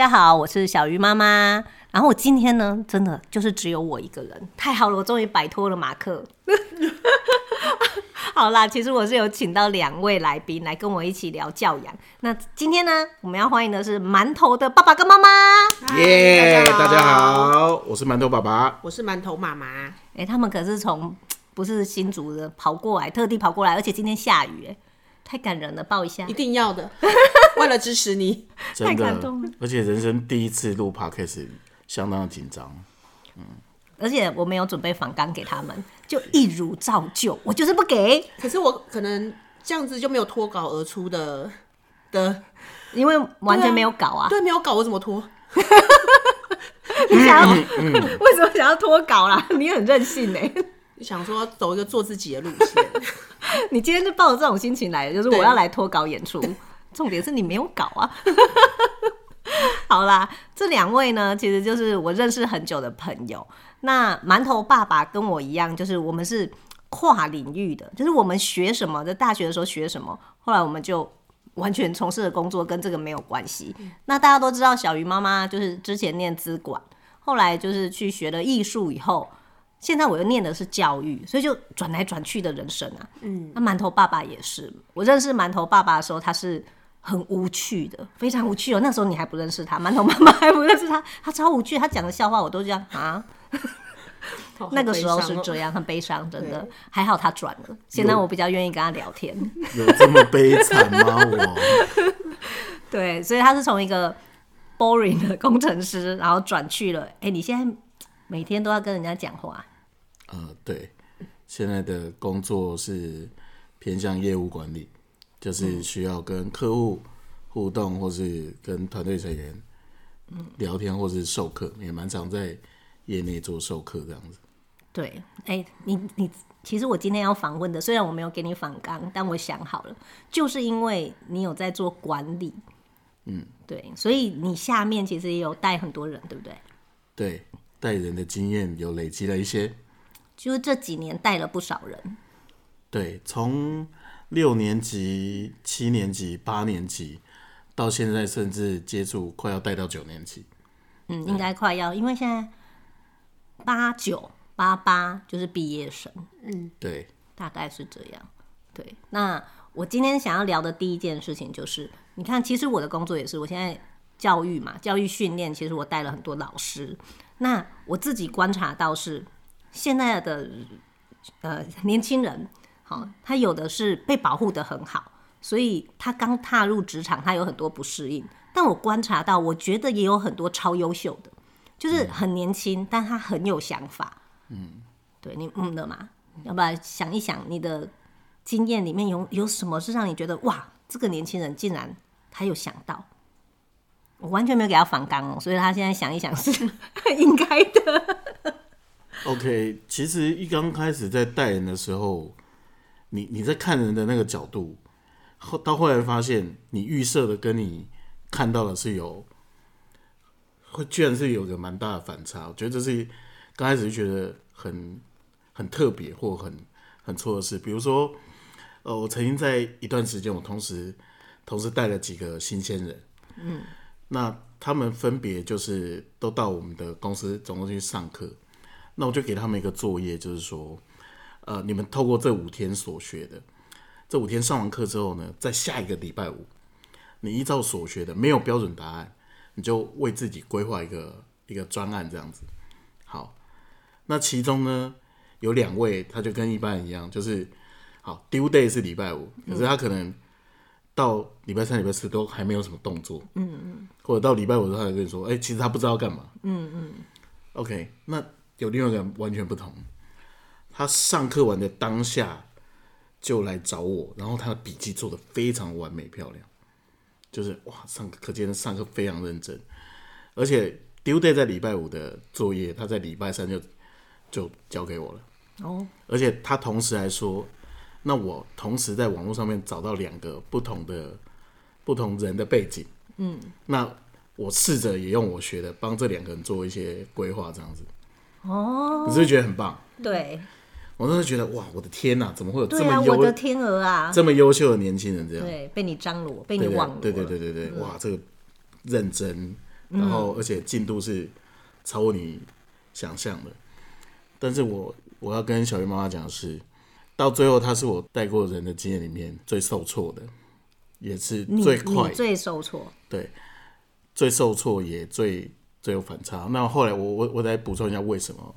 家好，我是小鱼妈妈。然后我今天呢，真的就是只有我一个人，太好了，我终于摆脱了马克。好啦，其实我是有请到两位来宾来跟我一起聊教养。那今天呢，我们要欢迎的是馒头的爸爸跟妈妈。耶，大家好，我是馒头爸爸，我是馒头妈妈。哎、欸，他们可是从不是新竹的跑过来，特地跑过来，而且今天下雨，哎，太感人了，抱一下。一定要的，为了支持你，太真的，而且人生第一次录 podcast。相当的紧张，嗯，而且我没有准备反纲给他们，就一如照旧，我就是不给。可是我可能这样子就没有脱稿而出的的，因为完全没有稿啊，对，没有稿我怎么脱？你想要、嗯嗯、为什么想要脱稿啦？你很任性呢、想说走一个做自己的路线。你今天就抱着这种心情来的，就是我要来脱稿演出，重点是你没有搞啊。好啦，这两位呢，其实就是我认识很久的朋友。那馒头爸爸跟我一样，就是我们是跨领域的，就是我们学什么，在大学的时候学什么，后来我们就完全从事的工作跟这个没有关系。那大家都知道，小鱼妈妈就是之前念资管，后来就是去学了艺术，以后现在我又念的是教育，所以就转来转去的人生啊。嗯，那馒头爸爸也是，我认识馒头爸爸的时候，他是。很无趣的，非常无趣哦。那时候你还不认识他，馒头妈妈还不认识他，他超无趣。他讲的笑话我都这样啊。那个时候是这样，很悲伤，真的。还好他转了，现在我比较愿意跟他聊天。有这么悲惨吗？我。对，所以他是从一个 boring 的工程师，然后转去了。哎、欸，你现在每天都要跟人家讲话。呃，对，现在的工作是偏向业务管理。就是需要跟客户互动，或是跟团队成员聊天，或是授课，也蛮常在业内做授课这样子。对，哎、欸，你你其实我今天要访问的，虽然我没有给你访纲，但我想好了，就是因为你有在做管理，嗯，对，所以你下面其实也有带很多人，对不对？对，带人的经验有累积了一些，就是这几年带了不少人。对，从六年级、七年级、八年级，到现在甚至接触快要带到九年级，嗯，应该快要，因为现在八九八八就是毕业生，嗯，对，大概是这样。对，那我今天想要聊的第一件事情就是，你看，其实我的工作也是，我现在教育嘛，教育训练，其实我带了很多老师。那我自己观察到是，现在的呃年轻人。哦，他有的是被保护的很好，所以他刚踏入职场，他有很多不适应。但我观察到，我觉得也有很多超优秀的，就是很年轻，但他很有想法。嗯，对你嗯的嘛，要不然想一想你的经验里面有有什么是让你觉得哇，这个年轻人竟然他有想到？我完全没有给他反刚哦，所以他现在想一想是应该的。OK，其实一刚开始在带人的时候。你你在看人的那个角度，后到后来发现，你预设的跟你看到的是有，会居然是有个蛮大的反差。我觉得这是刚开始就觉得很很特别或很很错的事。比如说，呃，我曾经在一段时间，我同时同时带了几个新鲜人，嗯，那他们分别就是都到我们的公司总公司去上课，那我就给他们一个作业，就是说。呃，你们透过这五天所学的，这五天上完课之后呢，在下一个礼拜五，你依照所学的，没有标准答案，你就为自己规划一个一个专案这样子。好，那其中呢，有两位，他就跟一般人一样，就是好，due day 是礼拜五，可是他可能到礼拜三、礼拜四都还没有什么动作，嗯嗯，或者到礼拜五的时候，他就跟你说，哎、欸，其实他不知道干嘛，嗯嗯，OK，那有另外一个人完全不同。他上课完的当下就来找我，然后他的笔记做的非常完美漂亮，就是哇，上课可见上课非常认真，而且 due day 在礼拜五的作业，他在礼拜三就就交给我了。哦，而且他同时还说，那我同时在网络上面找到两个不同的不同人的背景，嗯，那我试着也用我学的帮这两个人做一些规划，这样子。哦，你是不是觉得很棒？对。我当时觉得哇，我的天哪，怎么会有这么我的天鹅啊，这么优秀的年轻人这样？对，被你张罗，被你忘了。对对对对对，哇，这个认真，然后而且进度是超过你想象的。但是我我要跟小鱼妈妈讲的是，到最后他是我带过人的经验里面最受挫的，也是最快最受挫，对，最受挫也最最有反差。那后来我我我再补充一下为什么？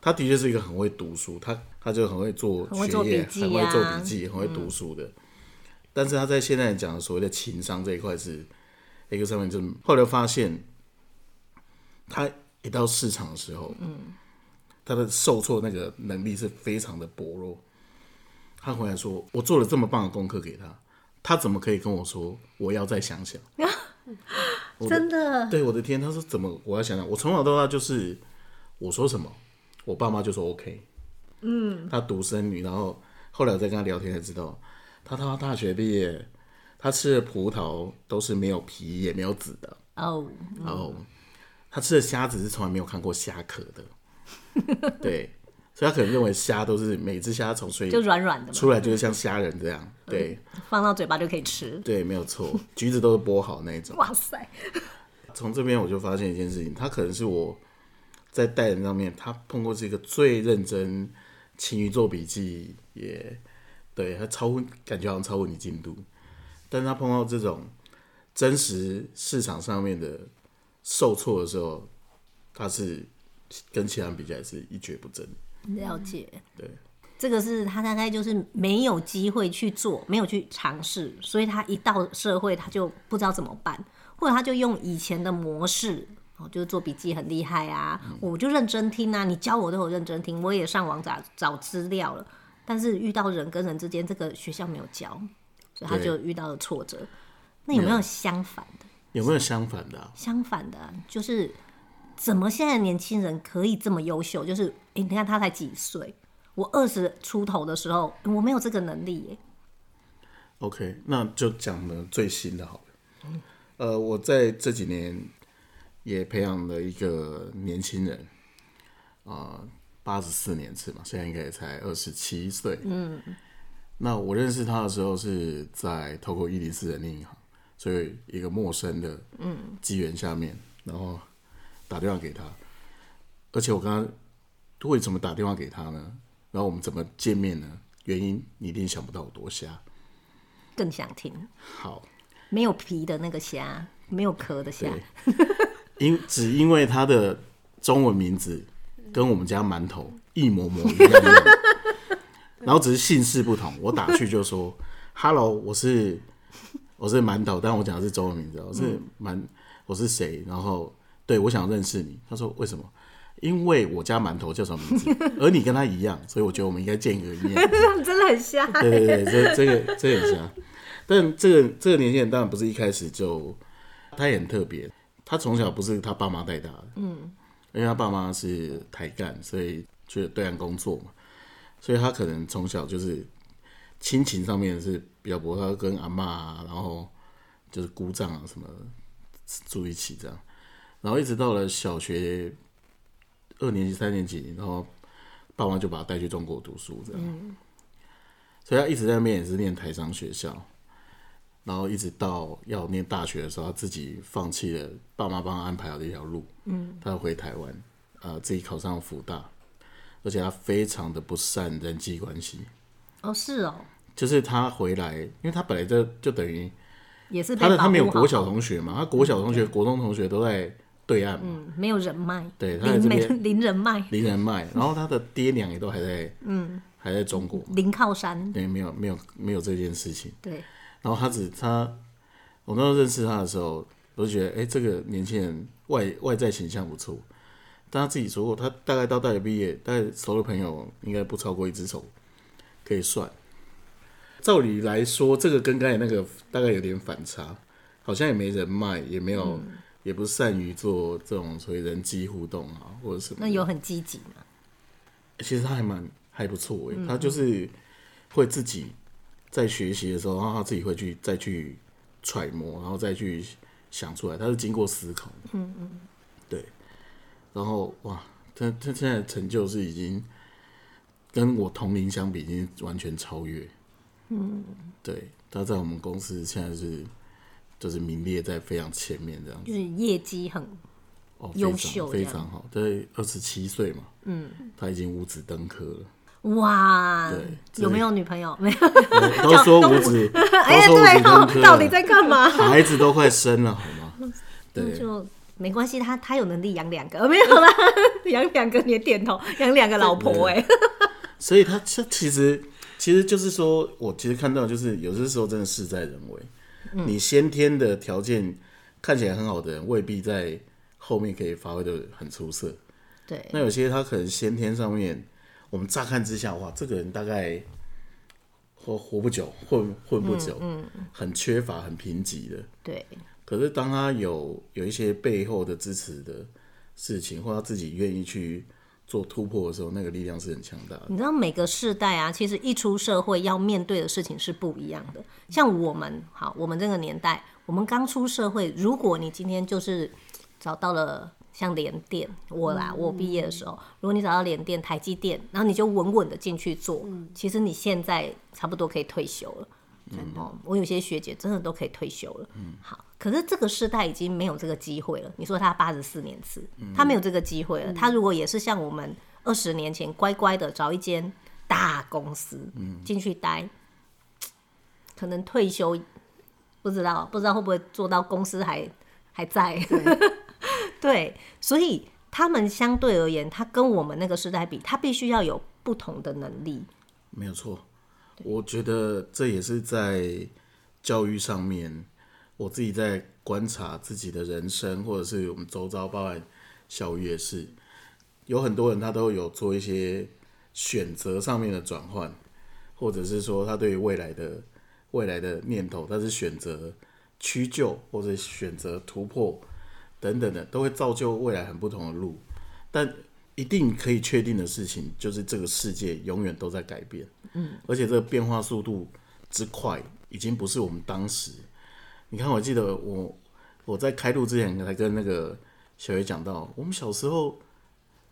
他的确是一个很会读书，他他就很会做学业，很会做笔记、啊、很会做笔记，很会读书的。嗯、但是他在现在讲的所谓的情商这一块是一个上面，就后来发现，他一到市场的时候，嗯，他的受挫那个能力是非常的薄弱。他回来说：“我做了这么棒的功课给他，他怎么可以跟我说我要再想想？” 真的？对，我的天！他说：“怎么我要想想？我从小到大就是我说什么。”我爸妈就说 OK，嗯，他独生女，然后后来我再跟他聊天才知道，他他大学毕业，他吃的葡萄都是没有皮也没有籽的哦，然后他吃的虾子是从来没有看过虾壳的，对，所以他可能认为虾都是每只虾从水里就软软的出来就是像虾仁这样，对，放到嘴巴就可以吃，对，没有错，橘子都是剥好那种，哇塞，从这边我就发现一件事情，他可能是我。在带人上面，他碰过是一个最认真、勤于做笔记，也对他超乎感觉好像超乎你进度，但是他碰到这种真实市场上面的受挫的时候，他是跟其他人比起来是一蹶不振。了解，对，这个是他大概就是没有机会去做，没有去尝试，所以他一到社会他就不知道怎么办，或者他就用以前的模式。哦，就是做笔记很厉害啊，嗯、我就认真听啊，你教我都有认真听，我也上网找找资料了。但是遇到人跟人之间，这个学校没有教，所以他就遇到了挫折。那有没有相反的？有没有相反的、啊？相反的，就是怎么现在年轻人可以这么优秀？就是哎、欸，你看他才几岁，我二十出头的时候，我没有这个能力耶。OK，那就讲的最新的好了。嗯、呃，我在这几年。也培养了一个年轻人，啊、呃，八十四年次嘛，现在应该也才二十七岁。嗯，那我认识他的时候是在透过一零四人力银行，所以一个陌生的嗯机缘下面，然后打电话给他，而且我刚刚为什么打电话给他呢？然后我们怎么见面呢？原因你一定想不到有多瞎，更想听。好，没有皮的那个虾，没有壳的虾。因只因为他的中文名字跟我们家馒头一模模一样，然后只是姓氏不同。我打去就说：“Hello，我是我是馒头，但我讲的是中文名字，我是馒，我是谁？然后对我想认识你。”他说：“为什么？因为我家馒头叫什么名字，而你跟他一样，所以我觉得我们应该见一个面。”真的很像。对对对，这这个这个很像。但这个这个年轻人当然不是一开始就，他也很特别。他从小不是他爸妈带大的，嗯，因为他爸妈是台干，所以去对岸工作嘛，所以他可能从小就是亲情上面是比较薄，他跟阿妈啊，然后就是姑丈啊什么住一起这样，然后一直到了小学二年级、三年级，然后爸妈就把他带去中国读书这样，嗯，所以他一直在那边也是念台商学校。然后一直到要念大学的时候，他自己放弃了爸妈帮他安排好的一条路，嗯，他要回台湾，呃，自己考上福大，而且他非常的不善人际关系。哦，是哦，就是他回来，因为他本来就就等于也是他的他没有国小同学嘛，他国小同学、嗯、国中同学都在对岸嘛，嗯，没有人脉，对，他在这边零 人脉，零人脉，然后他的爹娘也都还在，嗯，还在中国，零靠山，对，没有没有没有这件事情，对。然后他只他，我那时候认识他的时候，我就觉得，哎、欸，这个年轻人外外在形象不错。但他自己说过，他大概到大学毕业，大概熟的朋友应该不超过一只手可以算。照理来说，这个跟刚才那个大概有点反差，好像也没人脉，也没有，嗯、也不善于做这种所谓人机互动啊，或者什么。那有很积极吗？其实他还蛮还不错诶，嗯、他就是会自己。在学习的时候，然后他自己会去再去揣摩，然后再去想出来。他是经过思考，嗯嗯，对。然后哇，他他现在成就是已经跟我同龄相比，已经完全超越。嗯，对。他在我们公司现在是，就是名列在非常前面这样子，就是业绩很哦，优秀非常好。对，二十七岁嘛，嗯，他已经五子登科了。哇，对有没有女朋友？没有，都 说五子，哎，都说对哦子登科，到底在干嘛？孩子都快生了，好吗？对，就没关系，他他有能力养两个，没有啦，养两个你也点头，养两个老婆哎。所以他其实其实就是说，我其实看到就是有些时候真的事在人为，嗯、你先天的条件看起来很好的人，未必在后面可以发挥的很出色。对，那有些他可能先天上面。我们乍看之下，哇，这个人大概活活不久，混混不久，嗯，嗯很缺乏，很贫瘠的。对。可是当他有有一些背后的支持的事情，或他自己愿意去做突破的时候，那个力量是很强大的。你知道每个世代啊，其实一出社会要面对的事情是不一样的。像我们，好，我们这个年代，我们刚出社会，如果你今天就是找到了。像联电，我啦，我毕业的时候，如果你找到联电、台积电，然后你就稳稳的进去做，其实你现在差不多可以退休了。哦，我有些学姐真的都可以退休了。嗯好，可是这个时代已经没有这个机会了。你说他八十四年次，他没有这个机会了。他如果也是像我们二十年前乖乖的找一间大公司进去待，可能退休不知道不知道会不会做到公司还还在。对，所以他们相对而言，他跟我们那个时代比，他必须要有不同的能力。没有错，我觉得这也是在教育上面，我自己在观察自己的人生，或者是我们周遭包含小鱼也是，有很多人他都有做一些选择上面的转换，或者是说他对于未来的未来的念头，他是选择屈就，或者选择突破。等等的都会造就未来很不同的路，但一定可以确定的事情就是这个世界永远都在改变，嗯，而且这个变化速度之快，已经不是我们当时。你看，我记得我我在开录之前还跟那个小月讲到，我们小时候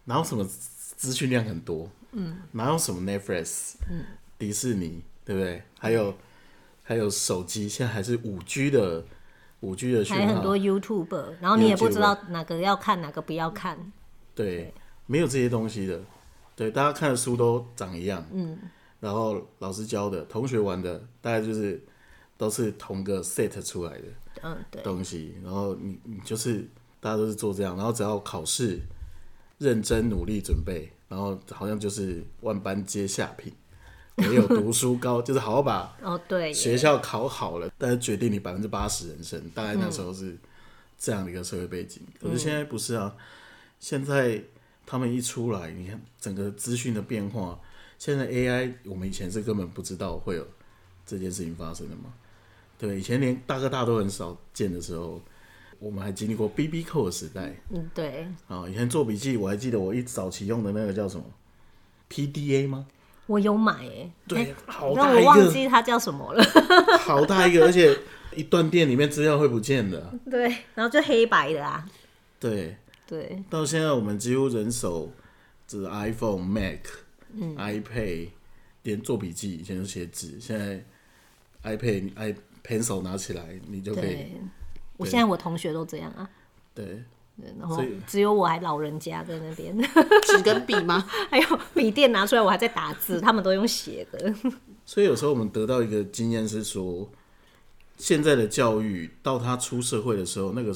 哪有什么资讯量很多，嗯，哪有什么 Netflix，嗯，迪士尼，对不对？还有还有手机，现在还是五 G 的。五 G 的讯号，还有很多 YouTube，然后你也不知道哪个要看，哪个不要看。对，对没有这些东西的。对，大家看的书都长一样。嗯。然后老师教的，同学玩的，大概就是都是同个 set 出来的。嗯，对。东西，然后你你就是大家都是做这样，然后只要考试认真努力准备，然后好像就是万般皆下品。没有读书高，就是好好把哦对学校考好了，但是决定你百分之八十人生。大概那时候是这样的一个社会背景，可是现在不是啊。现在他们一出来，你看整个资讯的变化，现在 AI 我们以前是根本不知道会有这件事情发生的嘛。对，以前连大哥大都很少见的时候，我们还经历过 BB Call 的时代。嗯，对。啊，以前做笔记，我还记得我一早期用的那个叫什么 PDA 吗？我有买哎、欸，对，欸、好大一个，我忘记它叫什么了。好大一个，而且一断电里面资料会不见的。对，然后就黑白的啊。对对。到现在我们几乎人手就是 iPhone、Mac、嗯、iPad，连做笔记以前都写纸，现在 iPad、i Pencil 拿起来你就可以。对我现在我同学都这样啊。对。然后只有我还老人家在那边，纸跟笔吗？还有笔电拿出来，我还在打字，他们都用写的。所以有时候我们得到一个经验是说，现在的教育到他出社会的时候，那个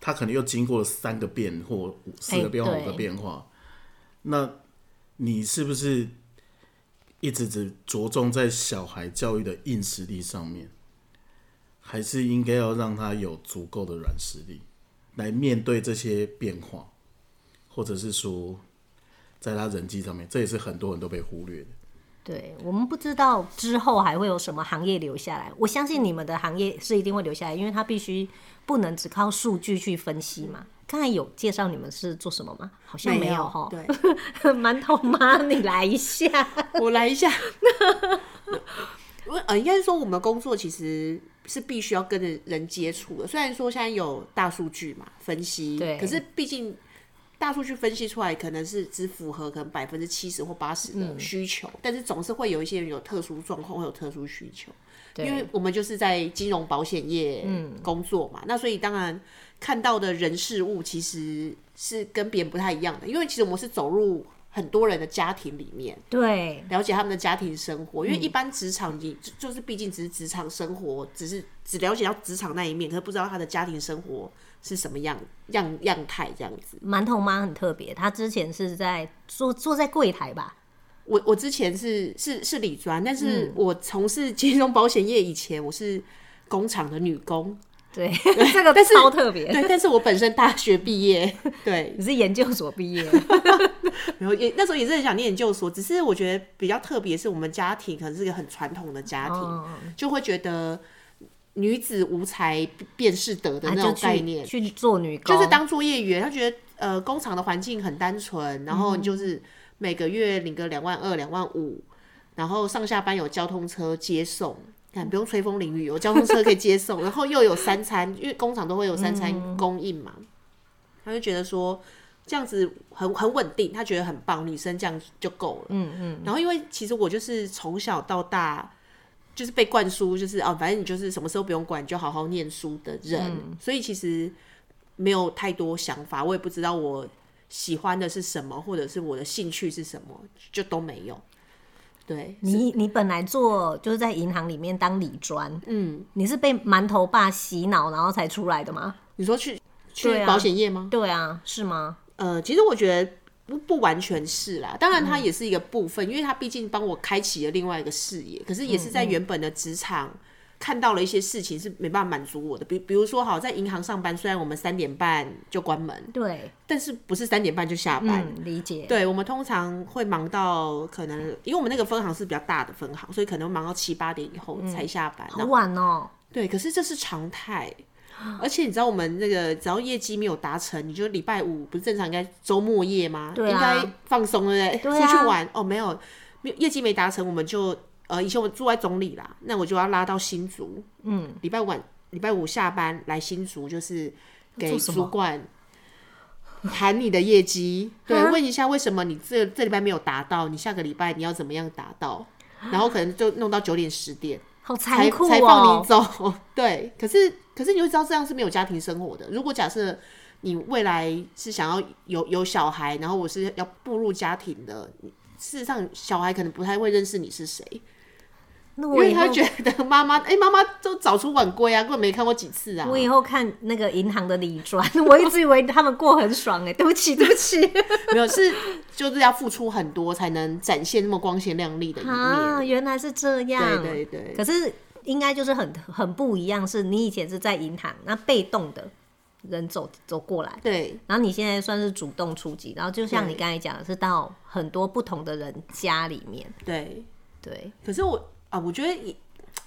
他可能又经过了三个变或四个变化、五个变化。那你是不是一直只着重在小孩教育的硬实力上面，还是应该要让他有足够的软实力？来面对这些变化，或者是说，在他人际上面，这也是很多人都被忽略的。对，我们不知道之后还会有什么行业留下来。我相信你们的行业是一定会留下来，因为它必须不能只靠数据去分析嘛。刚才有介绍你们是做什么吗？好像没有哈。对，馒头妈，你来一下，我来一下。我呃，应该是说我们工作其实。是必须要跟着人接触的。虽然说现在有大数据嘛，分析，对，可是毕竟大数据分析出来可能是只符合可能百分之七十或八十的需求，嗯，但是总是会有一些人有特殊状况，会有特殊需求。因为我们就是在金融保险业工作嘛，嗯，那所以当然看到的人事物其实是跟别人不太一样的。因为其实我们是走入很多人的家庭里面，对，了解他们的家庭生活。因为一般职场你就是毕竟只是职场生活，只是只了解到职场那一面，可是不知道他的家庭生活是什么样样样态这样子。馒头妈很特别，她之前是在坐坐在柜台吧。我我之前是是是理专，但是我从事金融保险业以前，我是工厂的女工。对，这个超特别。对，但是我本身大学毕业，对，你是研究所毕业，然后也那时候也是很想念研究所，只是我觉得比较特别是我们家庭可能是一个很传统的家庭，哦，就会觉得女子无才便是德的那种概念，啊，去，去做女工，就是当作业员。他觉得呃，工厂的环境很单纯，然后就是。嗯每个月领个两万二、两万五，然后上下班有交通车接送，看不用吹风淋雨，有交通车可以接送，然后又有三餐，因为工厂都会有三餐供应嘛。他就觉得说这样子很很稳定，他觉得很棒，女生这样就够了。嗯嗯。然后因为其实我就是从小到大就是被灌输，就是哦，反正你就是什么时候不用管，你就好好念书的人，所以其实没有太多想法，我也不知道我。喜欢的是什么，或者是我的兴趣是什么，就都没有。对你，你本来做就是在银行里面当理专，嗯，你是被馒头爸洗脑，然后才出来的吗？你说去去保险业吗？对啊，是吗？呃，其实我觉得不不完全是啦，当然它也是一个部分，嗯、因为它毕竟帮我开启了另外一个视野，可是也是在原本的职场。嗯嗯看到了一些事情是没办法满足我的，比比如说，好在银行上班，虽然我们三点半就关门，对，但是不是三点半就下班，嗯、理解。对，我们通常会忙到可能，因为我们那个分行是比较大的分行，所以可能忙到七八点以后才下班，嗯、好晚哦。对，可是这是常态，而且你知道我们那个只要业绩没有达成，你就礼拜五不是正常应该周末夜吗？对、啊、应该放松对不对？对、啊，出去玩哦，没有，没有业绩没达成，我们就。呃，以前我住在中坜啦，那我就要拉到新竹。嗯，礼拜五晚，礼拜五下班来新竹，就是给主管谈你的业绩，对，问一下为什么你这这礼拜没有达到，你下个礼拜你要怎么样达到，然后可能就弄到九点十点，好残酷哦，才放你走。对，可是可是你会知道这样是没有家庭生活的。如果假设你未来是想要有有小孩，然后我是要步入家庭的，事实上小孩可能不太会认识你是谁。因为他觉得妈妈，哎，妈妈都早出晚归啊，根本没看过几次啊。我以后看那个银行的理专，我一直以为他们过很爽哎，对不起，对不起，没有，是就是要付出很多才能展现那么光鲜亮丽的一面。啊，原来是这样，对对对。可是应该就是很很不一样，是你以前是在银行，那被动的人走走过来，对，然后你现在算是主动出击，然后就像你刚才讲的，是到很多不同的人家里面，对对。可是我。啊，我觉得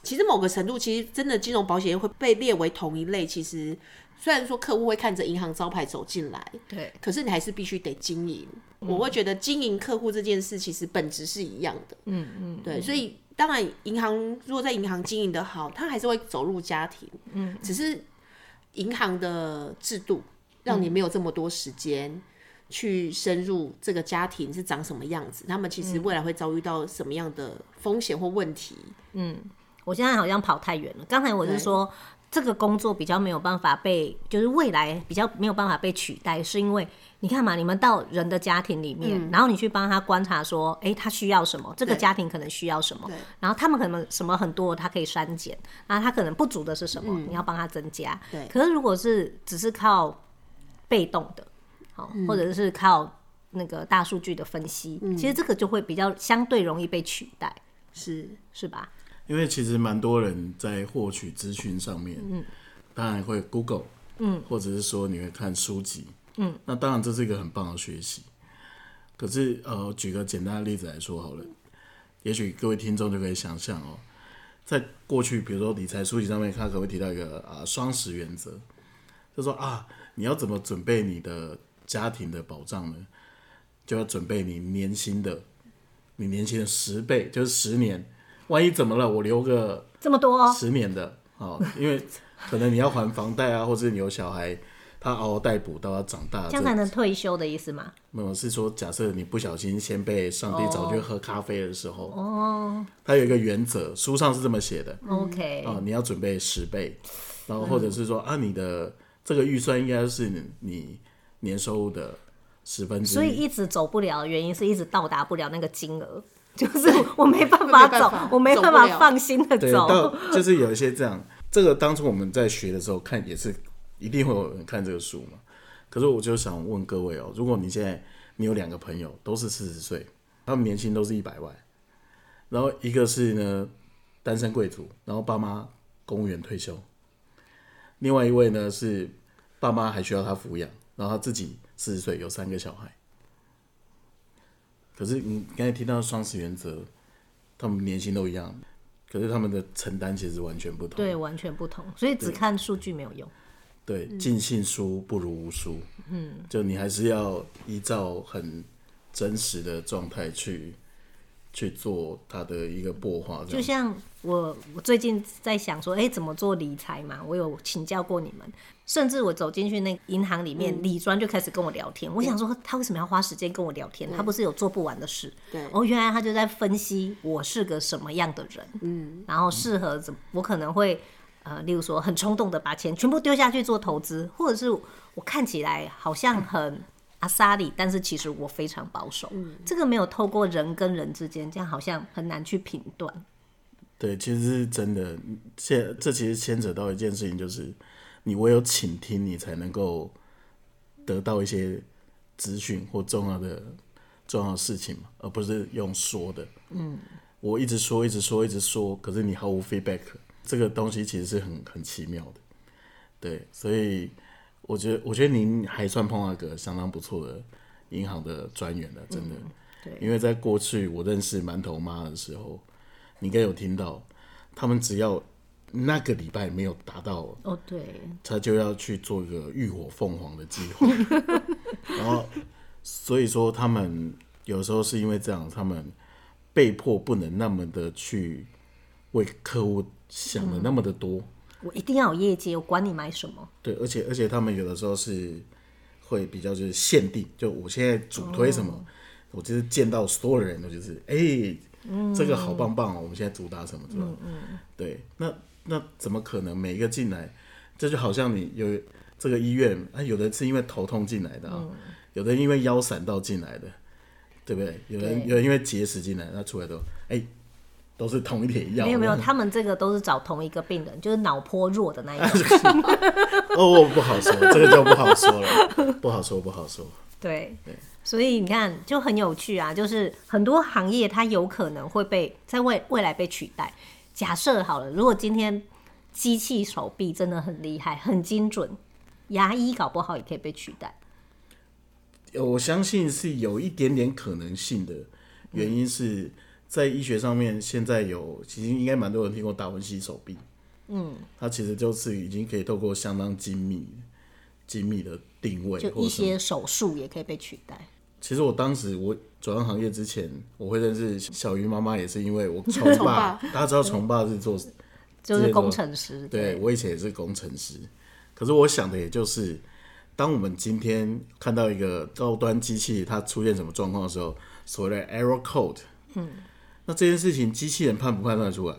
其实某个程度，其实真的金融保险业会被列为同一类。其实虽然说客户会看着银行招牌走进来，对，可是你还是必须得经营。嗯。我会觉得经营客户这件事，其实本质是一样的。嗯嗯，对。所以当然，银行如果在银行经营的好，他还是会走入家庭。嗯，只是银行的制度让你没有这么多时间。去深入这个家庭是长什么样子，他们其实未来会遭遇到什么样的风险或问题？嗯，我现在好像跑太远了。刚才我是说这个工作比较没有办法被，就是未来比较没有办法被取代，是因为你看嘛，你们到人的家庭里面，嗯、然后你去帮他观察说，哎、欸，他需要什么？这个家庭可能需要什么？然后他们可能什么很多，他可以删减，然后他可能不足的是什么？嗯、你要帮他增加。对。可是如果是只是靠被动的。或者是靠那个大数据的分析，嗯，其实这个就会比较相对容易被取代，是。是吧？因为其实蛮多人在获取资讯上面，嗯，当然会 Google，嗯，或者是说你会看书籍，嗯，那当然这是一个很棒的学习。可是呃，举个简单的例子来说好了，也许各位听众就可以想象哦，在过去，比如说理财书籍上面，他可能会提到一个啊双十原则，就说啊，你要怎么准备你的。家庭的保障呢，就要准备你年薪的，你年薪的十倍，就是十年。万一怎么了，我留个这么多十年的，哦，因为可能你要还房贷啊，或者你有小孩，他嗷嗷待哺到他长大，这样才能退休的意思吗？没有，是说假设你不小心先被上帝找去喝咖啡的时候，哦，他有一个原则，书上是这么写的。OK，啊，你要准备十倍，然后或者是说啊，你的这个预算应该是你你年收入的十分之一，所以一直走不了的原因是一直到达不了那个金额。就是 我没办法走，我没办法放心的走。对，就是有一些这样。这个当初我们在学的时候看，也是一定会有人看这个书嘛。可是我就想问各位哦，如果你现在你有两个朋友都是四十岁，他们年薪都是一百万，然后一个是呢单身贵族，然后爸妈公务员退休，另外一位呢是爸妈还需要他抚养，然后他自己四十岁有三个小孩。可是你刚才提到双十原则，他们年薪都一样，可是他们的承担其实完全不同。对，完全不同。所以只看数据没有用。对，尽信书不如无书。嗯，就你还是要依照很真实的状态去去做它的一个擘画。就像我，我最近在想说，哎、欸，怎么做理财嘛？我有请教过你们。甚至我走进去那银行里面，李专就开始跟我聊天。我想说，他为什么要花时间跟我聊天？他不是有做不完的事？对，哦，原来他就在分析我是个什么样的人，嗯，然后适合怎么，我可能会呃，例如说很冲动的把钱全部丢下去做投资，或者是我看起来好像很阿莎里，但是其实我非常保守。这个没有透过人跟人之间，这样好像很难去评断。对，其实是真的。这这其实牵扯到一件事情，就是。你唯有倾听，你才能够得到一些资讯或重要的重要的事情嘛，而不是用说的。嗯，我一直说，一直说，一直说，可是你毫无 feedback，这个东西其实是很很奇妙的。对，所以我觉得，我觉得您还算碰到一个相当不错的银行的专员了，真的。嗯，对，因为在过去我认识馒头妈的时候，你应该有听到，他们只要。那个礼拜没有达到哦，oh, 对，他就要去做一个浴火凤凰的计划，然后所以说他们有时候是因为这样，他们被迫不能那么的去为客户想的那么的多。嗯，我一定要有业绩，我管你买什么。对，而且而且他们有的时候是会比较就是限定，就我现在主推什么，哦，我就是见到所有的人都就是哎，欸嗯，这个好棒棒哦，我们现在主打什么，是吧？嗯嗯，对，那。那怎么可能每一个进来，这就好像你有这个医院啊，有的是因为头痛进来的啊，嗯、有的因为腰闪到进来的，对不对？有人有人因为结石进来，那出来都哎、欸，都是同一帖药。没有没有，他们这个都是找同一个病人，就是脑波弱的那一种。哦，不好说，这个就不好说了，不好说，不好说。对对，所以你看就很有趣啊，就是很多行业它有可能会被在未未来被取代。假设好了，如果今天机器手臂真的很厉害、很精准，牙医搞不好也可以被取代。我相信是有一点点可能性的，原因是在医学上面，现在有其实应该蛮多人听过达文西手臂。嗯，它其实就是已经可以透过相当精密、精密的定位，就一些手术也可以被取代。其实我当时我转换行业之前，我会认识小鱼妈妈，也是因为我崇爸。大家知道崇爸是做，就是工程师。对，我以前也是工程师，可是我想的也就是，当我们今天看到一个高端机器它出现什么状况的时候，所谓的 error code，嗯，那这件事情机器人判不判断出来？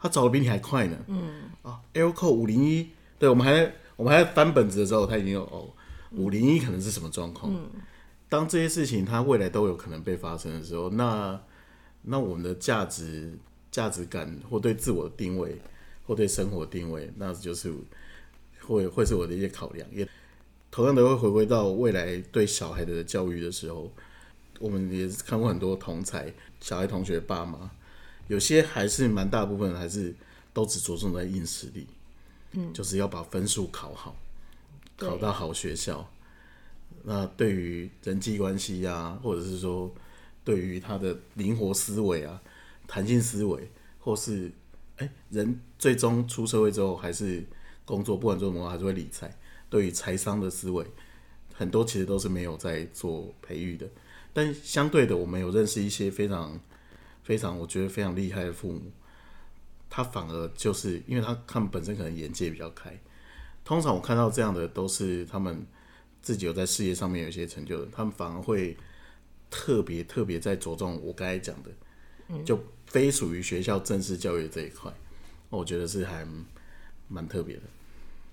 他找的比你还快呢。嗯啊，error code 五零一，对，我们还我们还在翻本子的时候，他已经有哦，五零一可能是什么状况？嗯。当这些事情它未来都有可能被发生的时候，那那我们的价值、价值感，或对自我的定位，或对生活的定位，那就是会会是我的一些考量。也同样的会回归到未来对小孩的教育的时候，我们也看过很多同侪小孩同学爸妈，有些还是蛮大部分还是都只着重在硬实力，嗯，就是要把分数考好，考到好学校。那对于人际关系啊，或者是说对于他的灵活思维啊、弹性思维，或是哎、欸，人最终出社会之后还是工作，不管做什么还是会理财。对于财商的思维，很多其实都是没有在做培育的。但相对的，我们有认识一些非常非常，我觉得非常厉害的父母，他反而就是因为他他们本身可能眼界比较开，通常我看到这样的都是他们自己有在事业上面有一些成就的，他们反而会特别特别在着重我刚才讲的，就非属于学校正式教育这一块，我觉得是还蛮特别的。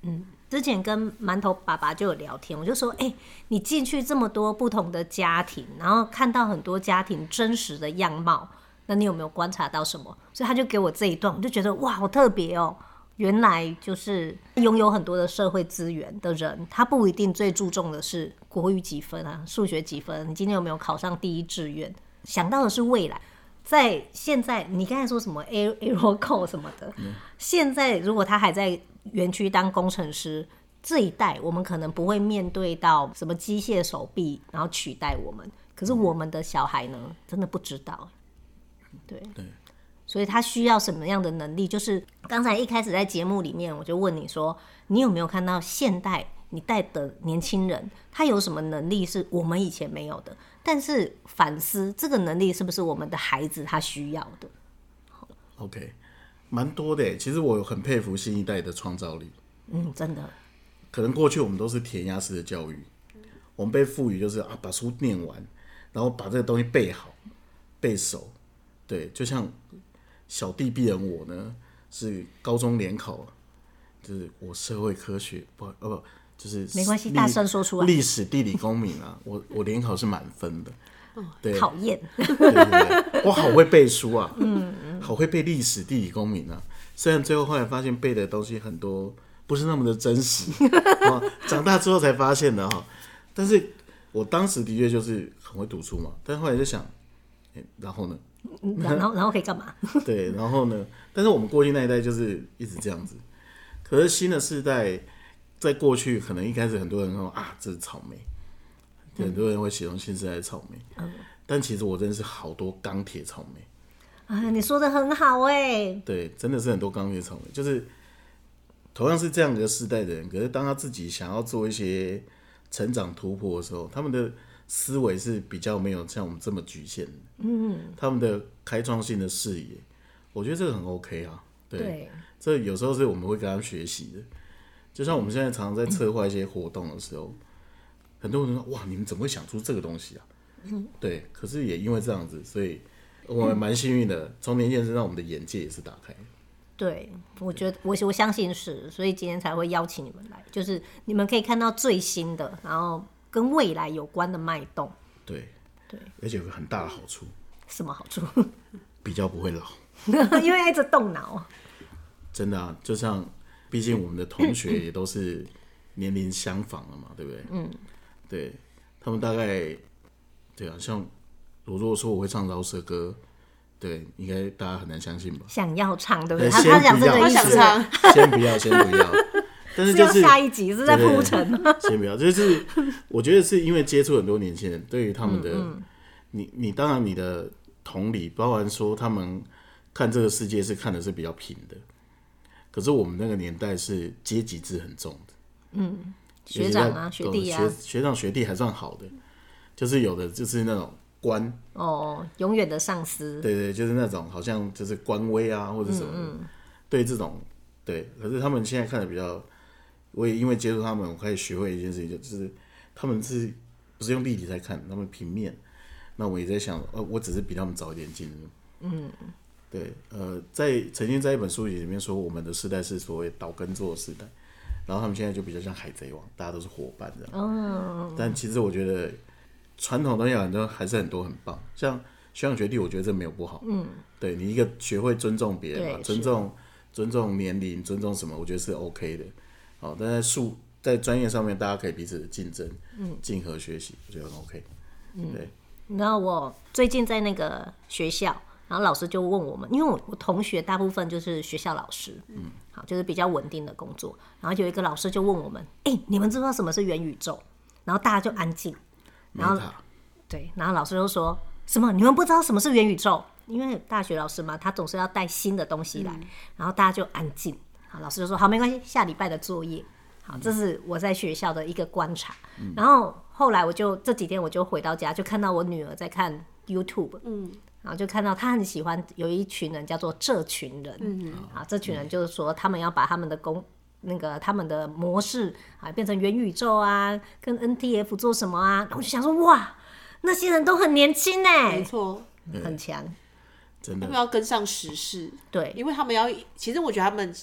嗯，之前跟馒头爸爸就有聊天，我就说，哎、你进去这么多不同的家庭，然后看到很多家庭真实的样貌，那你有没有观察到什么？所以他就给我这一段，我就觉得哇，好特别哦。原来就是拥有很多的社会资源的人，他不一定最注重的是国语几分啊，数学几分，你今天有没有考上第一志愿？想到的是未来。在现在，你刚才说什么 A Aeroco 什么的，现在如果他还在园区当工程师，这一代我们可能不会面对到什么机械手臂，然后取代我们。可是我们的小孩呢，真的不知道。对对。所以他需要什么样的能力？就是刚才一开始在节目里面，我就问你说，你有没有看到现代你带的年轻人，他有什么能力是我们以前没有的？但是反思这个能力是不是我们的孩子他需要的？OK，蛮多的。其实我很佩服新一代的创造力。嗯，真的。可能过去我们都是填鸭式的教育，我们被赋予就是啊，把书念完，然后把这个东西背好、背熟。对，就像。小弟鄙人我呢是高中联考，就是我社会科学不呃不就是没关系，大声说出来。历史地理公民啊，我我联考是满分的，对，讨厌，我好会背书啊，嗯嗯，好会背历史地理公民啊，虽然最后后来发现背的东西很多不是那么的真实，长大之后才发现的哈，但是我当时的确就是很会读书嘛，但是后来就想，然后呢？然后，然后可以干嘛？对，然后呢？但是我们过去那一代就是一直这样子。可是新的世代，在过去可能一开始很多人说啊，这是草莓，嗯、很多人会形容新时代的草莓。嗯、但其实我认识好多钢铁草莓。啊，你说的很好哎。对，真的是很多钢铁草莓，就是同样是这样一个世代的人，可是当他自己想要做一些成长突破的时候，他们的。思维是比较没有像我们这么局限的，嗯，他们的开创性的视野，我觉得这个很 OK 啊，对，对这有时候是我们会跟他们学习的，就像我们现在常常在策划一些活动的时候，嗯、很多人说哇，你们怎么会想出这个东西啊？嗯，对，可是也因为这样子，所以我们蛮幸运的，从年轻人身上我们的眼界也是打开。对，我觉得我我相信是，所以今天才会邀请你们来，就是你们可以看到最新的，然后。跟未来有关的脉动，对对，而且有个很大的好处，什么好处？比较不会老，因为一直动脑。真的啊，就像，毕竟我们的同学也都是年龄相仿了嘛，对不对？嗯，对，他们大概，对啊，像我如果说我会唱饶舌歌，对，应该大家很难相信吧？想要唱，对不对？他他讲真的意思，先不要，先不要。但是 就是，是下一集是在铺陈吗？先不要，就是 我觉得是因为接触很多年轻人，对于他们的，嗯嗯你你当然你的同理，包含说他们看这个世界是看的是比较平的，可是我们那个年代是阶级制很重的，嗯，学长啊，学弟啊，学学长学弟还算好的，就是有的就是那种官哦，永远的上司，对，对对，就是那种好像就是官威啊或者什么，嗯嗯对这种对，可是他们现在看的比较。我也因为接触他们，我开始学会一件事情，就是他们是不是用立体在看，他们平面。那我也在想，呃，我只是比他们早一点进入。嗯，对，呃，在曾经在一本书籍里面说，我们的时代是所谓岛根座的时代，然后他们现在就比较像海贼王，大家都是伙伴这样。嗯。但其实我觉得传统东西很多还是很多很棒，像学长学弟，我觉得这没有不好。嗯。对，你一个学会尊重别人嘛，尊重尊重年龄，尊重什么，我觉得是 OK 的。好，但在术在专业上面，大家可以彼此竞争，嗯，竞合学习，我觉得很 OK。嗯，对。然后我最近在那个学校，然后老师就问我们，因为我我同学大部分就是学校老师，嗯，好，就是比较稳定的工作。然后有一个老师就问我们，哎、欸，你们知不知道什么是元宇宙？然后大家就安静。然后塔对，然后老师就说什么？你们不知道什么是元宇宙？因为大学老师嘛，他总是要带新的东西来。嗯、然后大家就安静。好，老师就说好，没关系，下礼拜的作业。好，这是我在学校的一个观察。嗯、然后后来我就这几天我就回到家，就看到我女儿在看 YouTube。嗯，然后就看到他很喜欢有一群人叫做这群人。嗯，啊，这群人就是说他们要把他们的工那个他们的模式啊，变成元宇宙啊，跟 NTF 做什么啊？然后我就想说，哇，那些人都很年轻哎，没错，很强，真的，他们要跟上时事，对，因为他们要，其实我觉得他们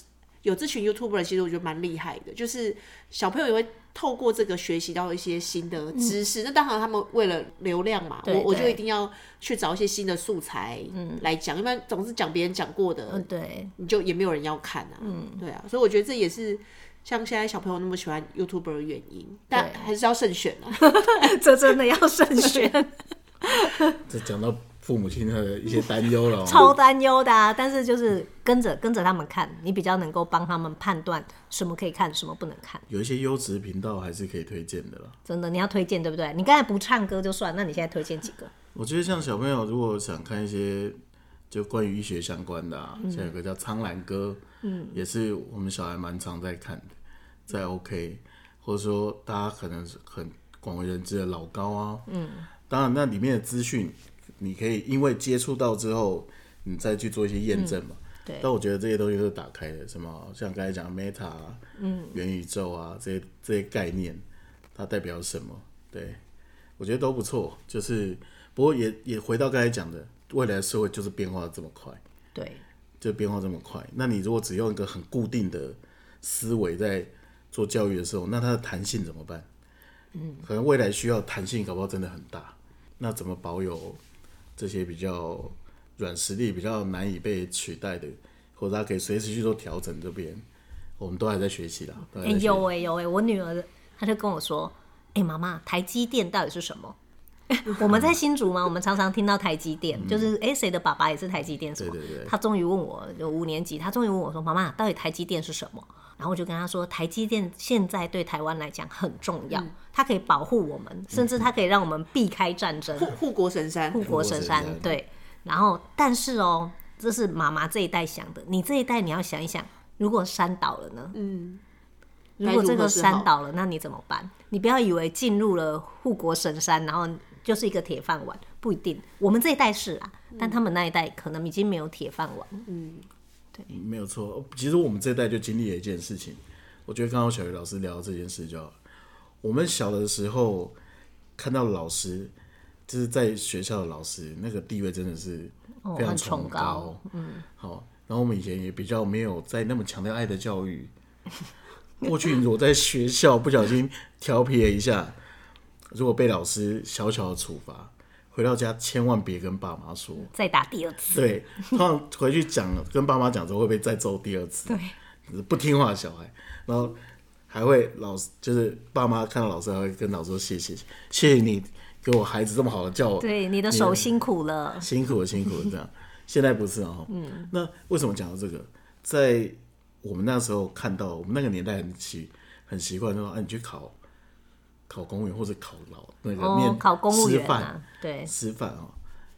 有这群 YouTuber，其实我觉得蛮厉害的，就是小朋友也会。透过这个学习到一些新的知识，嗯、那当然他们为了流量嘛，我我就一定要去找一些新的素材来讲，嗯、因为总是讲别人讲过的，嗯，对，你就也没有人要看啊，嗯，对啊，所以我觉得这也是像现在小朋友那么喜欢 YouTuber 的原因，但还是要慎选啊，这真的要慎选，这讲到。父母亲的一些担忧了，超担忧的啊！但是就是跟着跟着他们看，你比较能够帮他们判断什么可以看，什么不能看。有一些优质频道还是可以推荐的啦。真的，你要推荐对不对？你刚才不唱歌就算，那你现在推荐几个？我觉得像小朋友如果想看一些就关于医学相关的啊，像、嗯、有个叫苍兰歌，嗯，也是我们小孩蛮常在看的，在 OK，或者说大家可能是很广为人知的老高啊，嗯，当然那里面的资讯。你可以因为接触到之后，你再去做一些验证嘛。嗯、对。但我觉得这些东西都是打开的，什么像刚才讲 Meta，嗯，元宇宙啊，这些这些概念，它代表什么？对，我觉得都不错。就是，不过也也回到刚才讲的，未来的社会就是变化这么快。对。就变化这么快，那你如果只用一个很固定的思维在做教育的时候，那它的弹性怎么办？嗯。可能未来需要弹性，搞不好真的很大。那怎么保有？这些比较软实力比较难以被取代的，或者他可以随时去做调整，这边我们都还在学习啦。哎、欸，有哎、欸、有哎、欸，我女儿她就跟我说：“哎、欸，妈妈，台积电到底是什么？” 我们在新竹嘛，我们常常听到台积电，就是哎，谁、欸、的爸爸也是台积电什么？对对对。他终于问我，有五年级，他终于问我说：“妈妈，到底台积电是什么？”然后我就跟他说：“台积电现在对台湾来讲很重要，嗯、它可以保护我们，甚至它可以让我们避开战争，护护国神山，护国神山。神山对。然后，但是哦，这是妈妈这一代想的，你这一代你要想一想，如果山倒了呢？嗯。如果这个山倒了，那你怎么办？你不要以为进入了护国神山，然后。就是一个铁饭碗，不一定。我们这一代是啊，嗯、但他们那一代可能已经没有铁饭碗。嗯，对，没有错。其实我们这一代就经历了一件事情。我觉得刚刚小鱼老师聊到这件事就我们小的时候看到老师，就是在学校的老师，那个地位真的是非常崇高。哦、崇高嗯，好。然后我们以前也比较没有在那么强调爱的教育。过去我在学校不小心调皮了一下。如果被老师小小的处罚，回到家千万别跟爸妈说，再打第二次。对，通常回去讲，跟爸妈讲之后会被再揍第二次。对，不听话的小孩，然后还会老师就是爸妈看到老师还会跟老师说谢谢，谢谢你给我孩子这么好的教育。对，你的手辛苦了，辛苦了，辛苦了。这样，现在不是哦。嗯。那为什么讲到这个？在我们那时候看到，我们那个年代很习很习惯说，啊，你去考。考公务员或者考老那个面、哦、考公务员、啊、师范，对师范哦，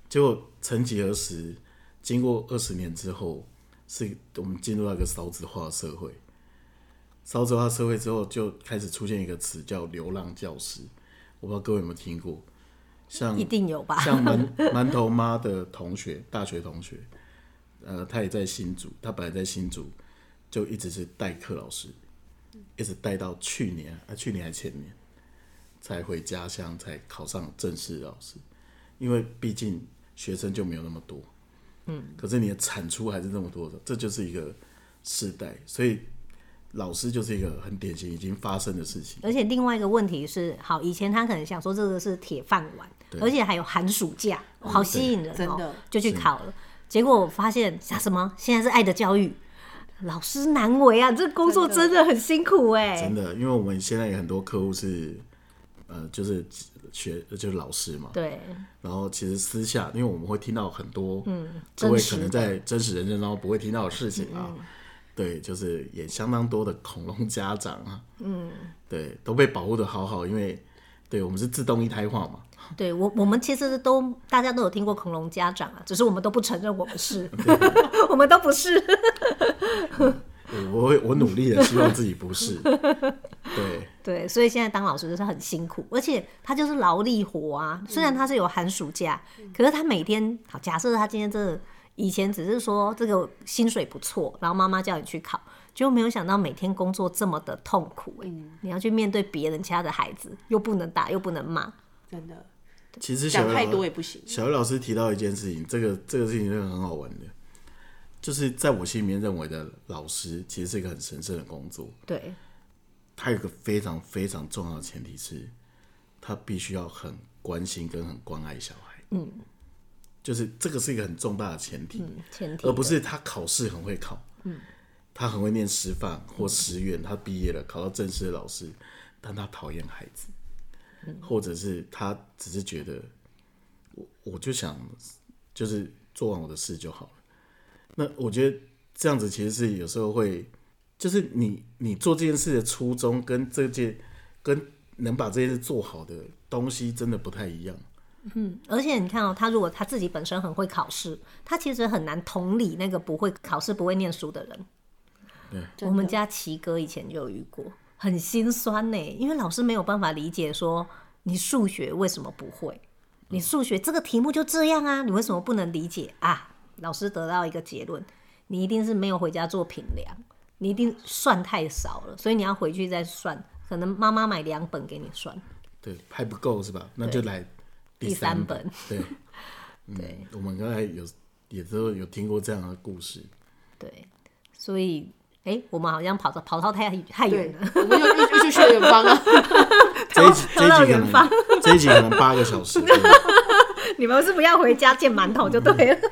结果曾几何时，经过二十年之后，是我们进入那个少子化社会。少子化社会之后，就开始出现一个词叫“流浪教师”，我不知道各位有没有听过？像一定有吧？像馒 馒头妈的同学，大学同学，呃，他也在新竹，他本来在新竹，就一直是代课老师，一直带到去年，啊，去年还前年。才回家乡，才考上正式老师，因为毕竟学生就没有那么多，嗯，可是你的产出还是那么多的，这就是一个世代，所以老师就是一个很典型已经发生的事情。而且另外一个问题是，好，以前他可能想说这个是铁饭碗，而且还有寒暑假，好吸引人，真的就去考了，结果我发现啥什么？现在是爱的教育，老师难为啊，这工作真的很辛苦哎、欸，真的，因为我们现在有很多客户是。呃，就是学就是老师嘛，对。然后其实私下，因为我们会听到很多，嗯，各位可能在真实人生当中不会听到的事情啊，嗯、对，就是也相当多的恐龙家长啊，嗯，对，都被保护的好好，因为对我们是自动一胎化嘛。对我，我们其实都大家都有听过恐龙家长啊，只是我们都不承认我们是，我们都不是。我我努力的希望自己不是，对对，所以现在当老师就是很辛苦，而且他就是劳力活啊。虽然他是有寒暑假，嗯、可是他每天好，假设他今天真的、以前只是说这个薪水不错，然后妈妈叫你去考，就没有想到每天工作这么的痛苦嗯，你要去面对别人家的孩子，又不能打又不能骂，真的其实小讲太多也不行。小鱼老师提到一件事情，这个这个事情是很好玩的，就是在我心里面认为的老师，其实是一个很神圣的工作。对，他有个非常非常重要的前提是，他必须要很关心跟很关爱小孩。嗯，就是这个是一个很重大的前提，嗯、前提而不是他考试很会考。嗯。他很会念师范或师院，他毕业了，考到正式的老师，但他讨厌孩子，或者是他只是觉得我我就想就是做完我的事就好了。那我觉得这样子其实是有时候会，就是你你做这件事的初衷跟这件跟能把这件事做好的东西真的不太一样。嗯，而且你看哦，他如果他自己本身很会考试，他其实很难同理那个不会考试、不会念书的人。对我们家奇哥以前就有遇过，很心酸呢，因为老师没有办法理解说你数学为什么不会，你数学这个题目就这样啊，你为什么不能理解啊？老师得到一个结论，你一定是没有回家做评量，你一定算太少了，所以你要回去再算，可能妈妈买两本给你算，对，还不够是吧？那就来第三本，对，对，嗯，我们刚才有也都有听过这样的故事，对，所以。哎、欸，我们好像跑到跑到太太远了，我们又又又去学远方了。这一集 这一集可能这一集可能八个小时。你们是不要回家见馒头就对了。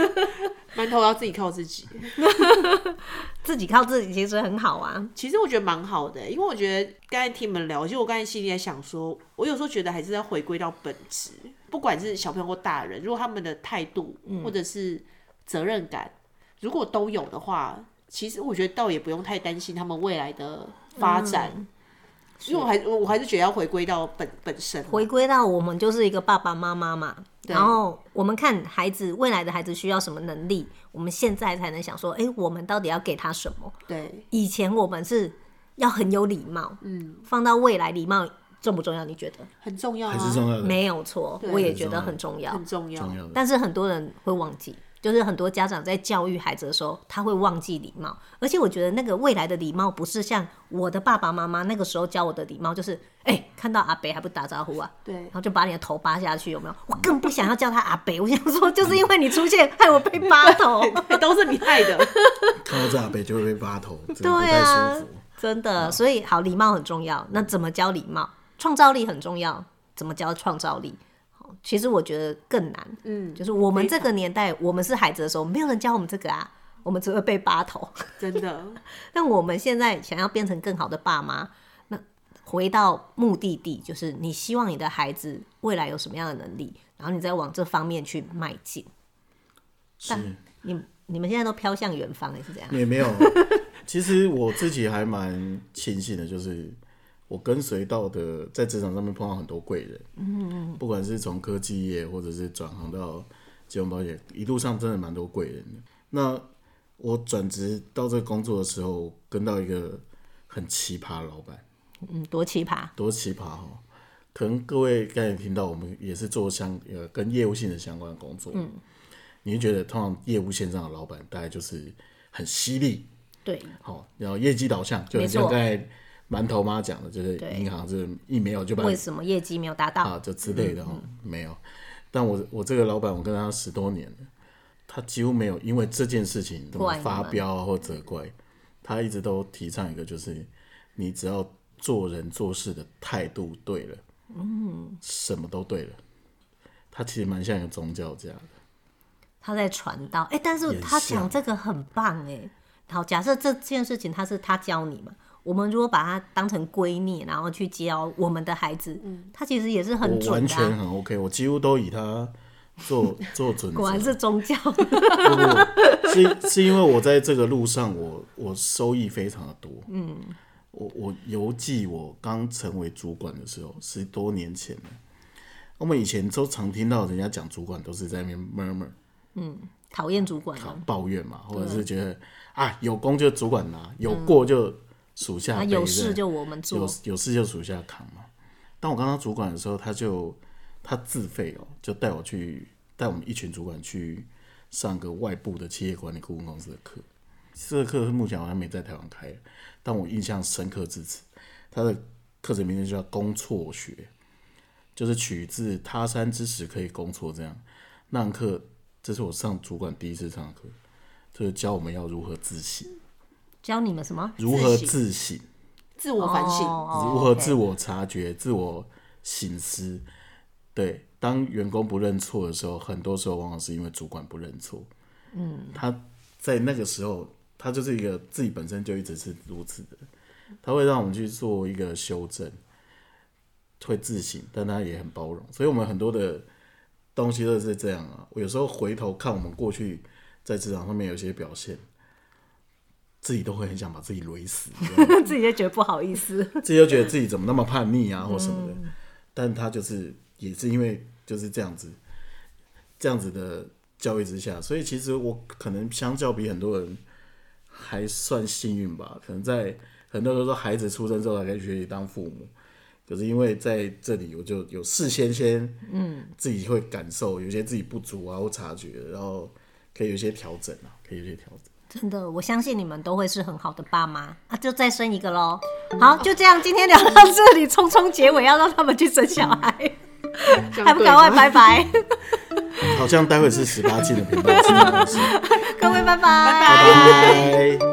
馒头要自己靠自己，自己靠自己其实很好啊。其实我觉得蛮好的，因为我觉得刚才听你们聊，其实我刚才心里在想说，我有时候觉得还是要回归到本质，不管是小朋友或大人，如果他们的态度或者是责任感，如果都有的话。其实我觉得倒也不用太担心他们未来的发展，嗯、因为我还我还是觉得要回归到本本身，回归到我们就是一个爸爸妈妈嘛，然后我们看孩子未来的孩子需要什么能力，我们现在才能想说，哎，我们到底要给他什么？对，以前我们是要很有礼貌，嗯，放到未来礼貌重不重要？你觉得？很重要、啊，还是重要的？没有错，我也觉得很重要，很重要，但是很多人会忘记。就是很多家长在教育孩子的时候，他会忘记礼貌。而且我觉得那个未来的礼貌，不是像我的爸爸妈妈那个时候教我的礼貌，就是哎、欸，看到阿北还不打招呼啊？对，然后就把你的头扒下去，有没有？我更不想要叫他阿北，我想说，就是因为你出现，害我被扒头，都是你害的。看到这阿北就会被扒头，对啊，真的。所以好，礼貌很重要。那怎么教礼貌？创造力很重要。怎么教创造力？其实我觉得更难，嗯，就是我们这个年代，我们是孩子的时候，没有人教我们这个啊，我们只会被扒头，真的。但我们现在想要变成更好的爸妈，那回到目的地，就是你希望你的孩子未来有什么样的能力，然后你再往这方面去迈进。是，你你们现在都飘向远方，是这样？也没有，其实我自己还蛮庆幸的，就是。我跟随到的，在职场上面碰到很多贵人，嗯，不管是从科技业或者是转行到金融保险，一路上真的蛮多贵人的。那我转职到这个工作的时候，跟到一个很奇葩的老板，嗯，多奇葩，多奇葩哦！可能各位刚才听到，我们也是做相呃跟业务性的相关的工作，嗯，你会觉得通常业务线上的老板大概就是很犀利，对，好，然后业绩导向，就很像在。馒头妈讲的就是银行是一没有就把为什么业绩没有达到啊，就之类的哈、嗯嗯，没有。但我我这个老板，我跟他十多年了，他几乎没有因为这件事情怎么发飙啊或责怪，他一直都提倡一个就是，你只要做人做事的态度对了，嗯，什么都对了。他其实蛮像一个宗教家的，他在传道。哎、欸，但是他讲这个很棒哎。好，假设这件事情他是他教你嘛。我们如果把它当成闺蜜，然后去教我们的孩子，嗯，他其实也是很准的、啊。完全很 OK，我几乎都以他做 做准。果然是宗教。不不，是是因为我在这个路上我，我我收益非常的多。嗯，我我犹记我刚成为主管的时候，十多年前了。我们以前都常听到人家讲主管都是在那边 murmur，嗯，讨厌主管，抱怨嘛，或者是觉得啊有功就主管拿，有过就。嗯属下、啊、有事就我们做，有有事就属下扛嘛。当我刚当主管的时候，他就他自费哦，就带我去带我们一群主管去上个外部的企业管理顾问公司的课。这个课目前好像没在台湾开，但我印象深刻至此。他的课程名称叫“攻错学”，就是取自“他山之石，可以攻错”这样。那堂课，这是我上主管第一次上课，就是教我们要如何自省。教你们什么？如何自省？自我反省，如何自我察觉、自我醒思。对，当员工不认错的时候，很多时候往往是因为主管不认错。嗯，他在那个时候，他就是一个自己本身就一直是如此的。他会让我们去做一个修正，会自省，但他也很包容，所以我们很多的东西都是这样啊。我有时候回头看我们过去在职场上面有些表现，自己都会很想把自己累死，自己就觉得不好意思，自己就觉得自己怎么那么叛逆啊，或什么的。嗯、但他就是也是因为就是这样子，这样子的教育之下，所以其实我可能相较比很多人还算幸运吧，可能在。很多人都说孩子出生之后才可以学习当父母，可是因为在这里我就有事先先嗯自己会感受有些自己不足啊或察觉，然后可以有些调整啊，可以有些调整。真的，我相信你们都会是很好的爸妈啊！就再生一个喽。好，就这样，今天聊到这里，匆匆结尾要让他们去生小孩，嗯、还不赶快拜拜？好像待会是十八禁的频道，是 各位拜拜，拜拜。拜拜。